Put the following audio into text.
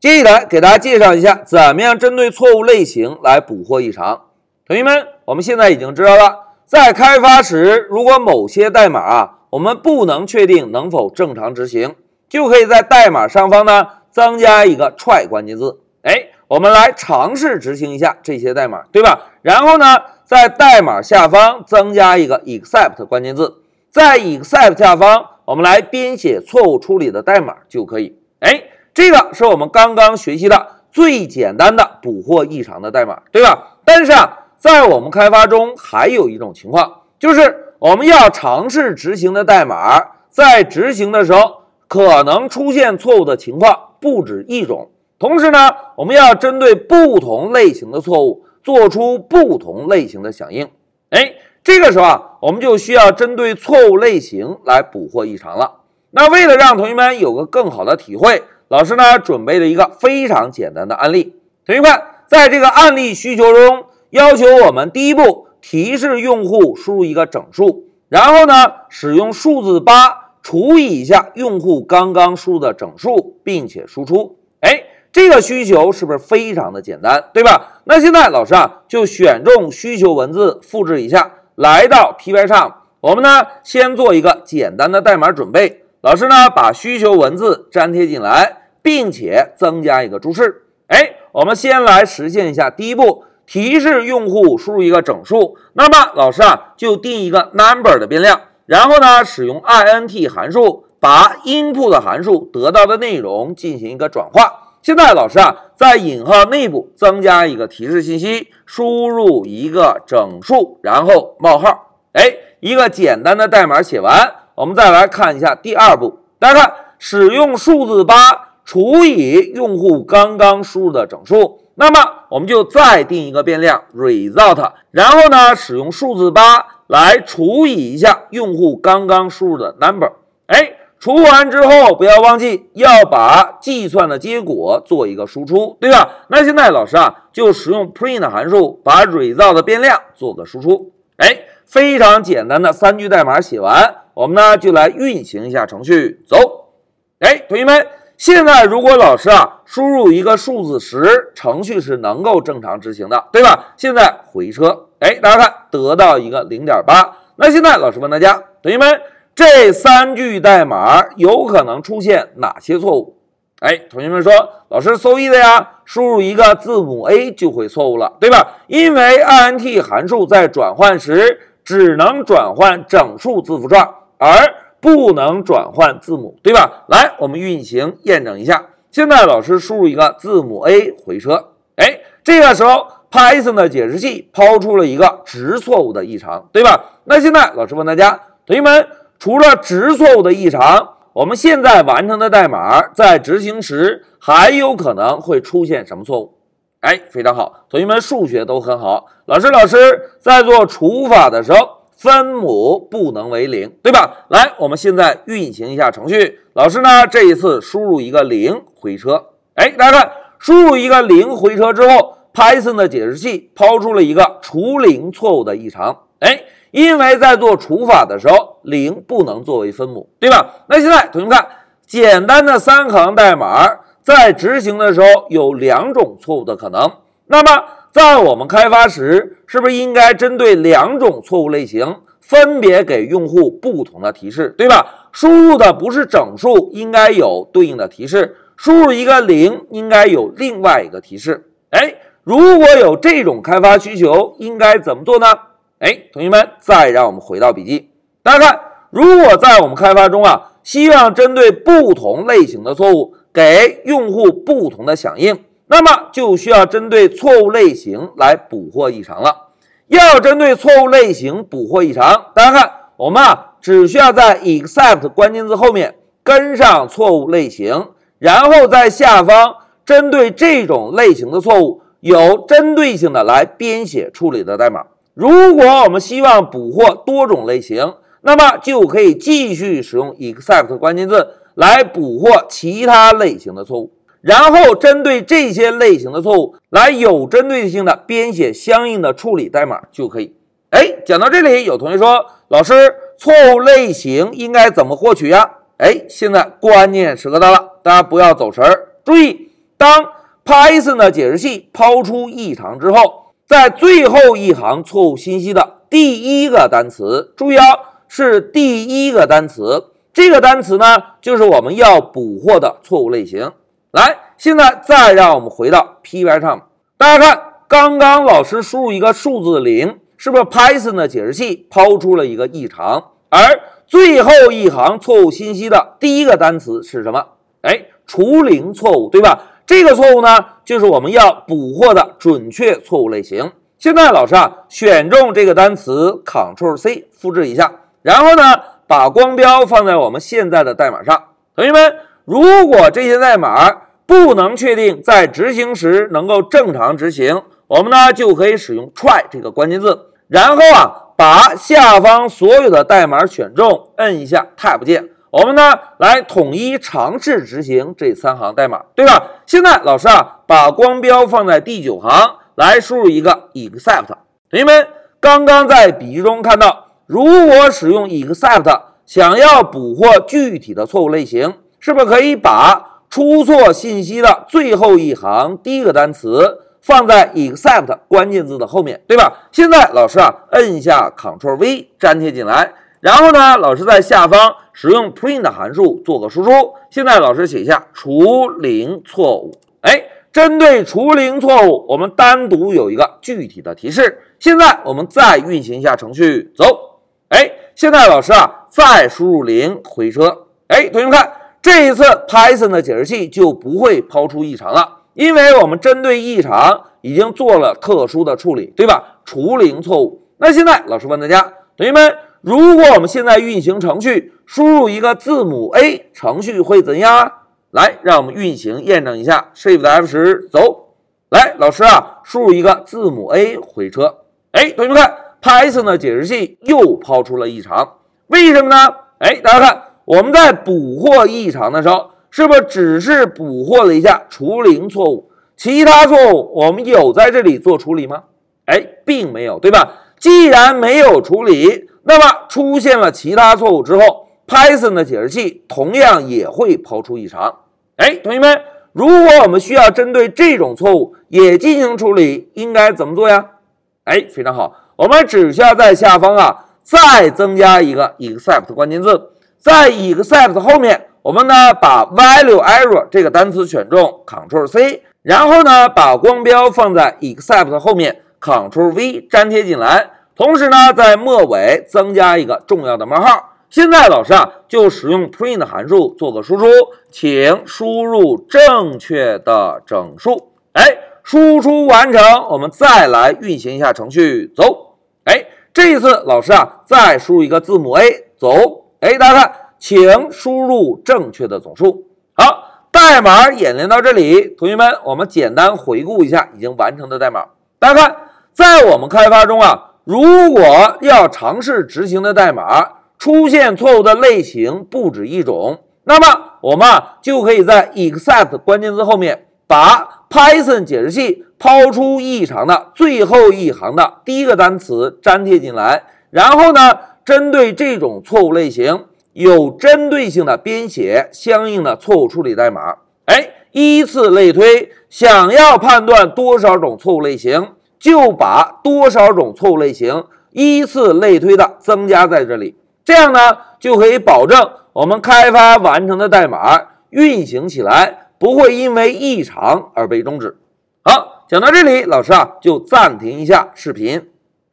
接下来给大家介绍一下，怎么样针对错误类型来捕获异常。同学们，我们现在已经知道了，在开发时，如果某些代码啊，我们不能确定能否正常执行，就可以在代码上方呢增加一个 try 关键字。哎，我们来尝试执行一下这些代码，对吧？然后呢，在代码下方增加一个 except 关键字，在 except 下方，我们来编写错误处理的代码就可以。这个是我们刚刚学习的最简单的捕获异常的代码，对吧？但是啊，在我们开发中还有一种情况，就是我们要尝试执行的代码，在执行的时候可能出现错误的情况不止一种。同时呢，我们要针对不同类型的错误做出不同类型的响应。哎，这个时候啊，我们就需要针对错误类型来捕获异常了。那为了让同学们有个更好的体会。老师呢，准备了一个非常简单的案例。同学们，在这个案例需求中，要求我们第一步提示用户输入一个整数，然后呢，使用数字八除以一下用户刚刚输入的整数，并且输出。哎，这个需求是不是非常的简单，对吧？那现在老师啊，就选中需求文字，复制一下，来到 Py 上，我们呢，先做一个简单的代码准备。老师呢，把需求文字粘贴进来，并且增加一个注释。哎，我们先来实现一下第一步，提示用户输入一个整数。那么老师啊，就定一个 number 的变量，然后呢，使用 int 函数把 input 的函数得到的内容进行一个转化。现在老师啊，在引号内部增加一个提示信息，输入一个整数，然后冒号。哎，一个简单的代码写完。我们再来看一下第二步，大家看，使用数字八除以用户刚刚输入的整数，那么我们就再定一个变量 result，然后呢，使用数字八来除以一下用户刚刚输入的 number。哎，除完之后不要忘记要把计算的结果做一个输出，对吧？那现在老师啊，就使用 print 函数把 result 的变量做个输出。哎，非常简单的三句代码写完。我们呢就来运行一下程序，走。哎，同学们，现在如果老师啊输入一个数字十，程序是能够正常执行的，对吧？现在回车，哎，大家看得到一个零点八。那现在老师问大家，同学们，这三句代码有可能出现哪些错误？哎，同学们说，老师 so easy 呀，输入一个字母 A 就会错误了，对吧？因为 int 函数在转换时只能转换整数字符串。而不能转换字母，对吧？来，我们运行验证一下。现在老师输入一个字母 A 回车，哎，这个时候 Python 的解释器抛出了一个值错误的异常，对吧？那现在老师问大家，同学们，除了值错误的异常，我们现在完成的代码在执行时还有可能会出现什么错误？哎，非常好，同学们数学都很好。老师，老师在做除法的时候。分母不能为零，对吧？来，我们现在运行一下程序。老师呢，这一次输入一个零回车。哎，大家看，输入一个零回车之后，Python 的解释器抛出了一个除零错误的异常。哎，因为在做除法的时候，零不能作为分母，对吧？那现在同学们看，简单的三行代码在执行的时候有两种错误的可能。那么在我们开发时，是不是应该针对两种错误类型，分别给用户不同的提示，对吧？输入的不是整数，应该有对应的提示；输入一个零，应该有另外一个提示。哎，如果有这种开发需求，应该怎么做呢？哎，同学们，再让我们回到笔记，大家看，如果在我们开发中啊，希望针对不同类型的错误，给用户不同的响应。那么就需要针对错误类型来捕获异常了。要针对错误类型捕获异常，大家看，我们啊只需要在 except 关键字后面跟上错误类型，然后在下方针对这种类型的错误有针对性的来编写处理的代码。如果我们希望捕获多种类型，那么就可以继续使用 except 关键字来捕获其他类型的错误。然后针对这些类型的错误，来有针对性的编写相应的处理代码就可以。哎，讲到这里，有同学说，老师，错误类型应该怎么获取呀？哎，现在关键时刻到了，大家不要走神儿，注意，当 Python 的解释器抛出异常之后，在最后一行错误信息的第一个单词，注意啊，是第一个单词。这个单词呢，就是我们要捕获的错误类型。来，现在再让我们回到 Py 上，大家看，刚刚老师输入一个数字零，是不是 Python 的解释器抛出了一个异常？而最后一行错误信息的第一个单词是什么？哎，除零错误，对吧？这个错误呢，就是我们要捕获的准确错误类型。现在老师啊，选中这个单词，Ctrl C 复制一下，然后呢，把光标放在我们现在的代码上。同学们，如果这些代码不能确定在执行时能够正常执行，我们呢就可以使用 try 这个关键字，然后啊。把下方所有的代码选中，摁一下 Tab 键，我们呢来统一尝试执行这三行代码，对吧？现在老师啊，把光标放在第九行，来输入一个 except。同学们刚刚在笔记中看到，如果使用 except 想要捕获具体的错误类型，是不是可以把出错信息的最后一行第一个单词？放在 except 关键字的后面，对吧？现在老师啊，摁一下 Ctrl V 粘贴进来，然后呢，老师在下方使用 print 函数做个输出。现在老师写一下除零错误。哎，针对除零错误，我们单独有一个具体的提示。现在我们再运行一下程序，走。哎，现在老师啊，再输入零回车。哎，同学们看，这一次 Python 的解释器就不会抛出异常了。因为我们针对异常已经做了特殊的处理，对吧？除零错误。那现在老师问大家，同学们，如果我们现在运行程序，输入一个字母 A，程序会怎样？来，让我们运行验证一下。Shift F 十，走。来，老师啊，输入一个字母 A 回车。哎，同学们看，Python 的解释器又抛出了异常，为什么呢？哎，大家看，我们在捕获异常的时候。是不是只是捕获了一下除零错误？其他错误我们有在这里做处理吗？哎，并没有，对吧？既然没有处理，那么出现了其他错误之后，Python 的解释器同样也会抛出异常。哎，同学们，如果我们需要针对这种错误也进行处理，应该怎么做呀？哎，非常好，我们只需要在下方啊再增加一个 except 关键字，在 except 后面。我们呢把 value error 这个单词选中，Ctrl C，然后呢把光标放在 except 后面，Ctrl V 粘贴进来，同时呢在末尾增加一个重要的冒号。现在老师啊就使用 print 函数做个输出，请输入正确的整数。哎，输出完成，我们再来运行一下程序，走。哎，这一次老师啊再输入一个字母 A，走。哎，大家看。请输入正确的总数。好，代码演练到这里，同学们，我们简单回顾一下已经完成的代码。大家看，在我们开发中啊，如果要尝试执行的代码出现错误的类型不止一种，那么我们啊就可以在 except 关键字后面把 Python 解释器抛出异常的最后一行的第一个单词粘贴进来，然后呢，针对这种错误类型。有针对性的编写相应的错误处理代码，哎，依次类推，想要判断多少种错误类型，就把多少种错误类型依次类推的增加在这里，这样呢就可以保证我们开发完成的代码运行起来不会因为异常而被终止。好，讲到这里，老师啊就暂停一下视频。